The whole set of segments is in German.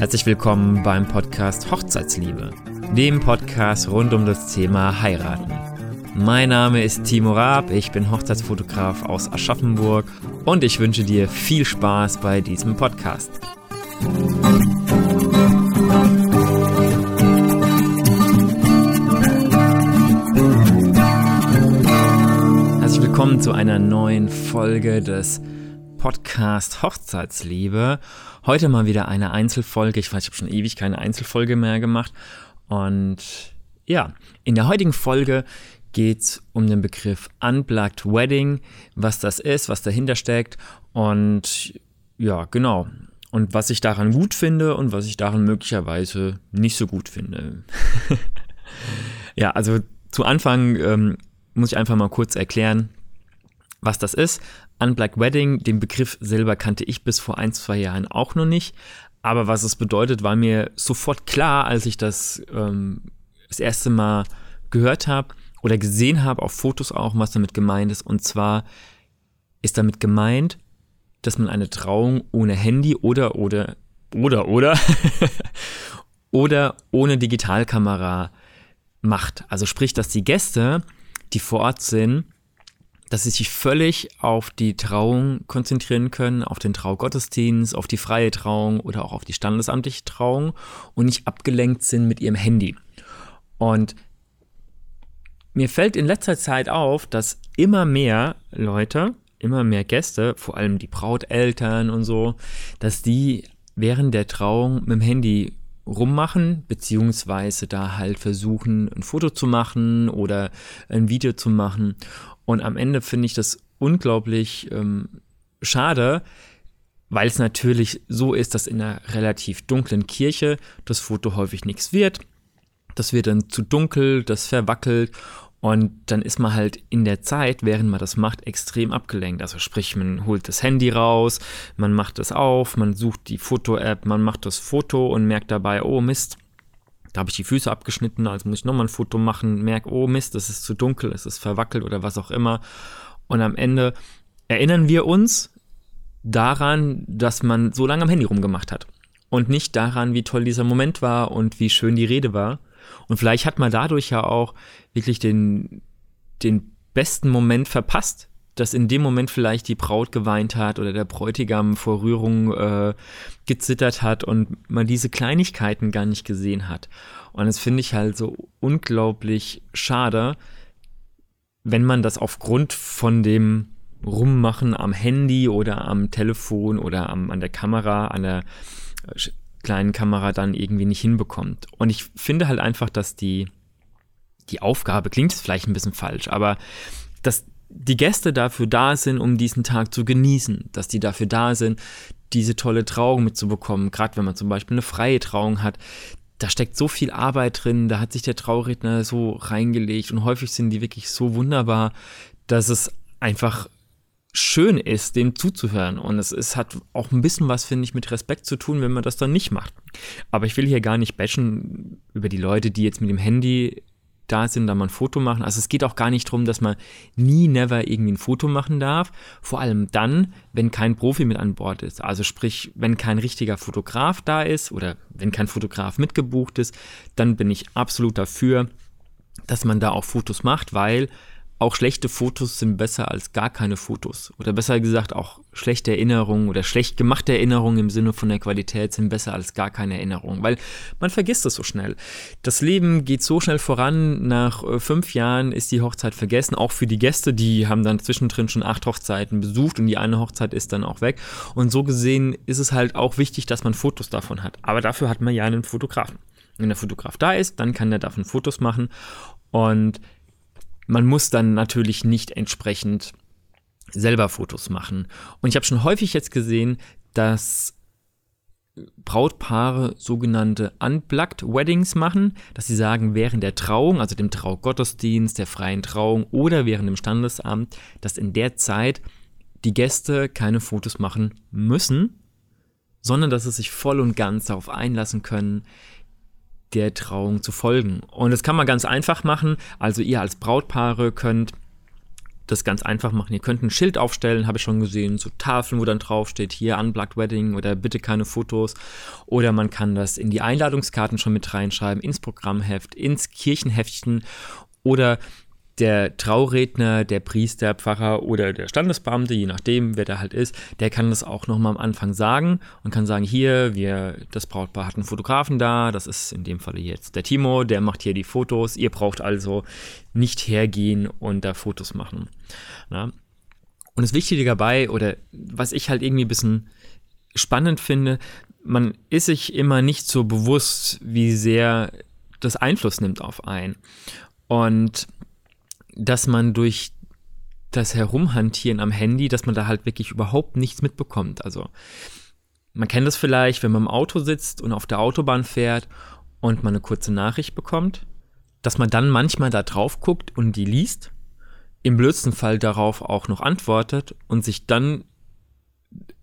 Herzlich willkommen beim Podcast Hochzeitsliebe, dem Podcast rund um das Thema Heiraten. Mein Name ist Timo Raab, ich bin Hochzeitsfotograf aus Aschaffenburg und ich wünsche dir viel Spaß bei diesem Podcast. Herzlich willkommen zu einer neuen Folge des Podcast Hochzeitsliebe. Heute mal wieder eine Einzelfolge. Ich weiß, ich habe schon ewig keine Einzelfolge mehr gemacht. Und ja, in der heutigen Folge geht es um den Begriff Unplugged Wedding, was das ist, was dahinter steckt und ja, genau. Und was ich daran gut finde und was ich daran möglicherweise nicht so gut finde. ja, also zu Anfang ähm, muss ich einfach mal kurz erklären, was das ist. Unplugged Wedding, den Begriff selber kannte ich bis vor ein, zwei Jahren auch noch nicht. Aber was es bedeutet, war mir sofort klar, als ich das ähm, das erste Mal gehört habe oder gesehen habe, auf Fotos auch, was damit gemeint ist. Und zwar ist damit gemeint, dass man eine Trauung ohne Handy oder oder oder oder oder ohne Digitalkamera macht. Also sprich, dass die Gäste, die vor Ort sind, dass sie sich völlig auf die Trauung konzentrieren können, auf den Traugottesdienst, auf die freie Trauung oder auch auf die standesamtliche Trauung und nicht abgelenkt sind mit ihrem Handy. Und mir fällt in letzter Zeit auf, dass immer mehr Leute, immer mehr Gäste, vor allem die Brauteltern und so, dass die während der Trauung mit dem Handy rummachen, beziehungsweise da halt versuchen, ein Foto zu machen oder ein Video zu machen. Und am Ende finde ich das unglaublich ähm, schade, weil es natürlich so ist, dass in einer relativ dunklen Kirche das Foto häufig nichts wird. Das wird dann zu dunkel, das verwackelt und dann ist man halt in der Zeit, während man das macht, extrem abgelenkt. Also sprich, man holt das Handy raus, man macht es auf, man sucht die Foto-App, man macht das Foto und merkt dabei, oh Mist, da habe ich die Füße abgeschnitten, also muss ich nochmal ein Foto machen, merke, oh Mist, es ist zu dunkel, es ist verwackelt oder was auch immer. Und am Ende erinnern wir uns daran, dass man so lange am Handy rumgemacht hat. Und nicht daran, wie toll dieser Moment war und wie schön die Rede war. Und vielleicht hat man dadurch ja auch wirklich den, den besten Moment verpasst, dass in dem Moment vielleicht die Braut geweint hat oder der Bräutigam vor Rührung äh, gezittert hat und man diese Kleinigkeiten gar nicht gesehen hat. Und das finde ich halt so unglaublich schade, wenn man das aufgrund von dem Rummachen am Handy oder am Telefon oder am, an der Kamera, an der äh, kleinen Kamera dann irgendwie nicht hinbekommt. Und ich finde halt einfach, dass die, die Aufgabe, klingt vielleicht ein bisschen falsch, aber dass die Gäste dafür da sind, um diesen Tag zu genießen, dass die dafür da sind, diese tolle Trauung mitzubekommen. Gerade wenn man zum Beispiel eine freie Trauung hat, da steckt so viel Arbeit drin, da hat sich der Trauredner so reingelegt und häufig sind die wirklich so wunderbar, dass es einfach schön ist, dem zuzuhören. Und es ist, hat auch ein bisschen was, finde ich, mit Respekt zu tun, wenn man das dann nicht macht. Aber ich will hier gar nicht bashen über die Leute, die jetzt mit dem Handy da sind, da mal ein Foto machen. Also es geht auch gar nicht darum, dass man nie, never irgendwie ein Foto machen darf. Vor allem dann, wenn kein Profi mit an Bord ist. Also sprich, wenn kein richtiger Fotograf da ist oder wenn kein Fotograf mitgebucht ist, dann bin ich absolut dafür, dass man da auch Fotos macht, weil auch schlechte Fotos sind besser als gar keine Fotos. Oder besser gesagt, auch schlechte Erinnerungen oder schlecht gemachte Erinnerungen im Sinne von der Qualität sind besser als gar keine Erinnerungen, weil man vergisst es so schnell. Das Leben geht so schnell voran, nach äh, fünf Jahren ist die Hochzeit vergessen, auch für die Gäste, die haben dann zwischendrin schon acht Hochzeiten besucht und die eine Hochzeit ist dann auch weg. Und so gesehen ist es halt auch wichtig, dass man Fotos davon hat. Aber dafür hat man ja einen Fotografen. Wenn der Fotograf da ist, dann kann der davon Fotos machen und man muss dann natürlich nicht entsprechend selber Fotos machen. Und ich habe schon häufig jetzt gesehen, dass Brautpaare sogenannte Unplugged Weddings machen, dass sie sagen, während der Trauung, also dem Traugottesdienst, der freien Trauung oder während dem Standesamt, dass in der Zeit die Gäste keine Fotos machen müssen, sondern dass sie sich voll und ganz darauf einlassen können, der Trauung zu folgen. Und das kann man ganz einfach machen. Also ihr als Brautpaare könnt das ganz einfach machen. Ihr könnt ein Schild aufstellen, habe ich schon gesehen, so Tafeln, wo dann draufsteht, hier Unplugged Wedding oder bitte keine Fotos. Oder man kann das in die Einladungskarten schon mit reinschreiben, ins Programmheft, ins Kirchenheftchen oder der Trauredner, der Priester, Pfarrer oder der Standesbeamte, je nachdem, wer da halt ist, der kann das auch nochmal am Anfang sagen und kann sagen, hier, wir, das Brautpaar hat einen Fotografen da, das ist in dem Falle jetzt der Timo, der macht hier die Fotos, ihr braucht also nicht hergehen und da Fotos machen. Na? Und das Wichtige dabei, oder was ich halt irgendwie ein bisschen spannend finde, man ist sich immer nicht so bewusst, wie sehr das Einfluss nimmt auf einen. Und dass man durch das Herumhantieren am Handy, dass man da halt wirklich überhaupt nichts mitbekommt. Also man kennt das vielleicht, wenn man im Auto sitzt und auf der Autobahn fährt und man eine kurze Nachricht bekommt, dass man dann manchmal da drauf guckt und die liest, im blödsten Fall darauf auch noch antwortet und sich dann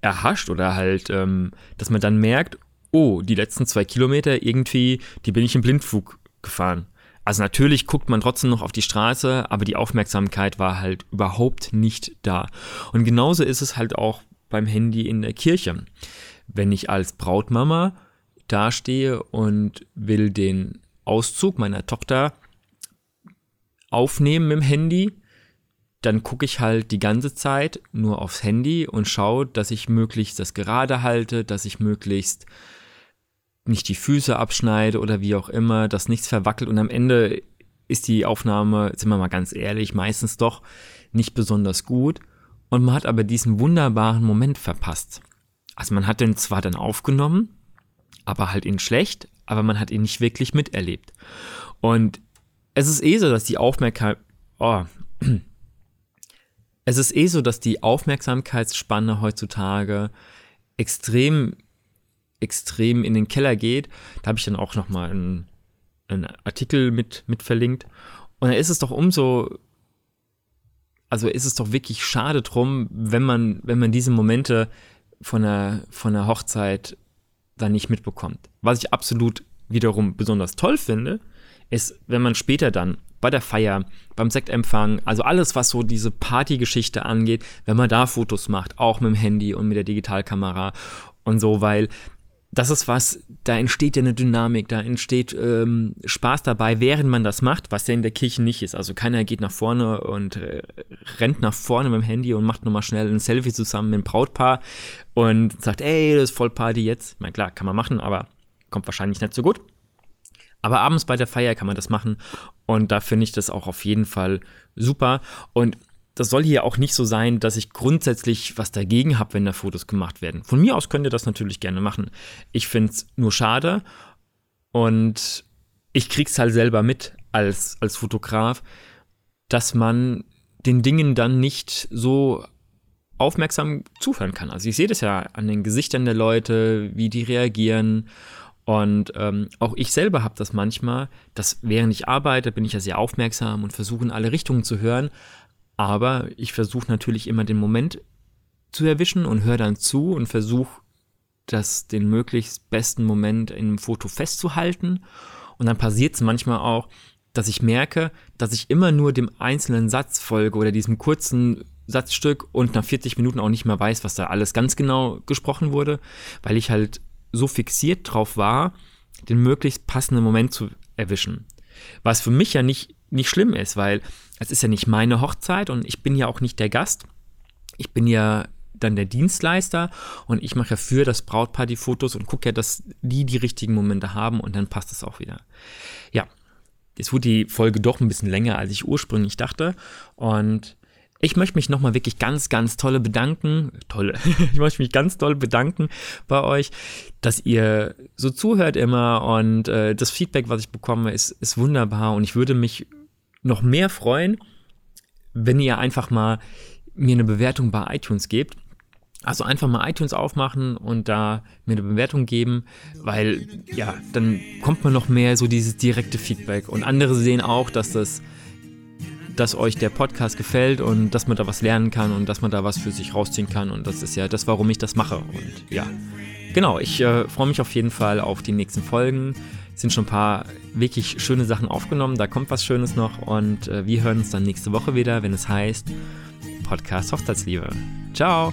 erhascht oder halt, ähm, dass man dann merkt, oh, die letzten zwei Kilometer irgendwie, die bin ich im Blindflug gefahren. Also natürlich guckt man trotzdem noch auf die Straße, aber die Aufmerksamkeit war halt überhaupt nicht da. Und genauso ist es halt auch beim Handy in der Kirche. Wenn ich als Brautmama dastehe und will den Auszug meiner Tochter aufnehmen im Handy, dann gucke ich halt die ganze Zeit nur aufs Handy und schaue, dass ich möglichst das gerade halte, dass ich möglichst nicht die Füße abschneide oder wie auch immer, dass nichts verwackelt und am Ende ist die Aufnahme, sind wir mal ganz ehrlich, meistens doch nicht besonders gut und man hat aber diesen wunderbaren Moment verpasst. Also man hat den zwar dann aufgenommen, aber halt ihn schlecht, aber man hat ihn nicht wirklich miterlebt. Und es ist eh so, dass die Aufmerksamkeit, oh, es ist eh so, dass die Aufmerksamkeitsspanne heutzutage extrem extrem in den Keller geht. Da habe ich dann auch nochmal einen, einen Artikel mit, mit verlinkt. Und da ist es doch umso, also ist es doch wirklich schade drum, wenn man, wenn man diese Momente von der, von der Hochzeit dann nicht mitbekommt. Was ich absolut wiederum besonders toll finde, ist, wenn man später dann bei der Feier, beim Sektempfang, also alles, was so diese Partygeschichte angeht, wenn man da Fotos macht, auch mit dem Handy und mit der Digitalkamera und so, weil das ist was, da entsteht ja eine Dynamik, da entsteht ähm, Spaß dabei, während man das macht, was ja in der Kirche nicht ist. Also keiner geht nach vorne und äh, rennt nach vorne mit dem Handy und macht nochmal schnell ein Selfie zusammen mit dem Brautpaar und sagt, ey, das ist voll Party jetzt. Na klar, kann man machen, aber kommt wahrscheinlich nicht so gut. Aber abends bei der Feier kann man das machen und da finde ich das auch auf jeden Fall super. Und das soll hier auch nicht so sein, dass ich grundsätzlich was dagegen habe, wenn da Fotos gemacht werden. Von mir aus könnt ihr das natürlich gerne machen. Ich finde es nur schade und ich krieg's halt selber mit als, als Fotograf, dass man den Dingen dann nicht so aufmerksam zuhören kann. Also ich sehe das ja an den Gesichtern der Leute, wie die reagieren. Und ähm, auch ich selber habe das manchmal, dass während ich arbeite, bin ich ja sehr aufmerksam und versuche in alle Richtungen zu hören. Aber ich versuche natürlich immer den Moment zu erwischen und höre dann zu und versuche das den möglichst besten Moment in einem Foto festzuhalten. Und dann passiert es manchmal auch, dass ich merke, dass ich immer nur dem einzelnen Satz folge oder diesem kurzen Satzstück und nach 40 Minuten auch nicht mehr weiß, was da alles ganz genau gesprochen wurde, weil ich halt so fixiert drauf war, den möglichst passenden Moment zu erwischen. Was für mich ja nicht, nicht schlimm ist, weil es ist ja nicht meine Hochzeit und ich bin ja auch nicht der Gast. Ich bin ja dann der Dienstleister und ich mache ja für das Brautpaar die Fotos und gucke ja, dass die die richtigen Momente haben und dann passt es auch wieder. Ja, jetzt wurde die Folge doch ein bisschen länger, als ich ursprünglich dachte und ich möchte mich nochmal wirklich ganz, ganz tolle bedanken. Tolle. Ich möchte mich ganz toll bedanken bei euch, dass ihr so zuhört immer und äh, das Feedback, was ich bekomme, ist, ist wunderbar und ich würde mich noch mehr freuen, wenn ihr einfach mal mir eine Bewertung bei iTunes gebt. Also einfach mal iTunes aufmachen und da mir eine Bewertung geben, weil ja, dann kommt man noch mehr so dieses direkte Feedback und andere sehen auch, dass das dass euch der Podcast gefällt und dass man da was lernen kann und dass man da was für sich rausziehen kann und das ist ja das, warum ich das mache und ja. Genau, ich äh, freue mich auf jeden Fall auf die nächsten Folgen. Sind schon ein paar wirklich schöne Sachen aufgenommen. Da kommt was Schönes noch und äh, wir hören uns dann nächste Woche wieder, wenn es heißt Podcast Hochzeitsliebe. Ciao!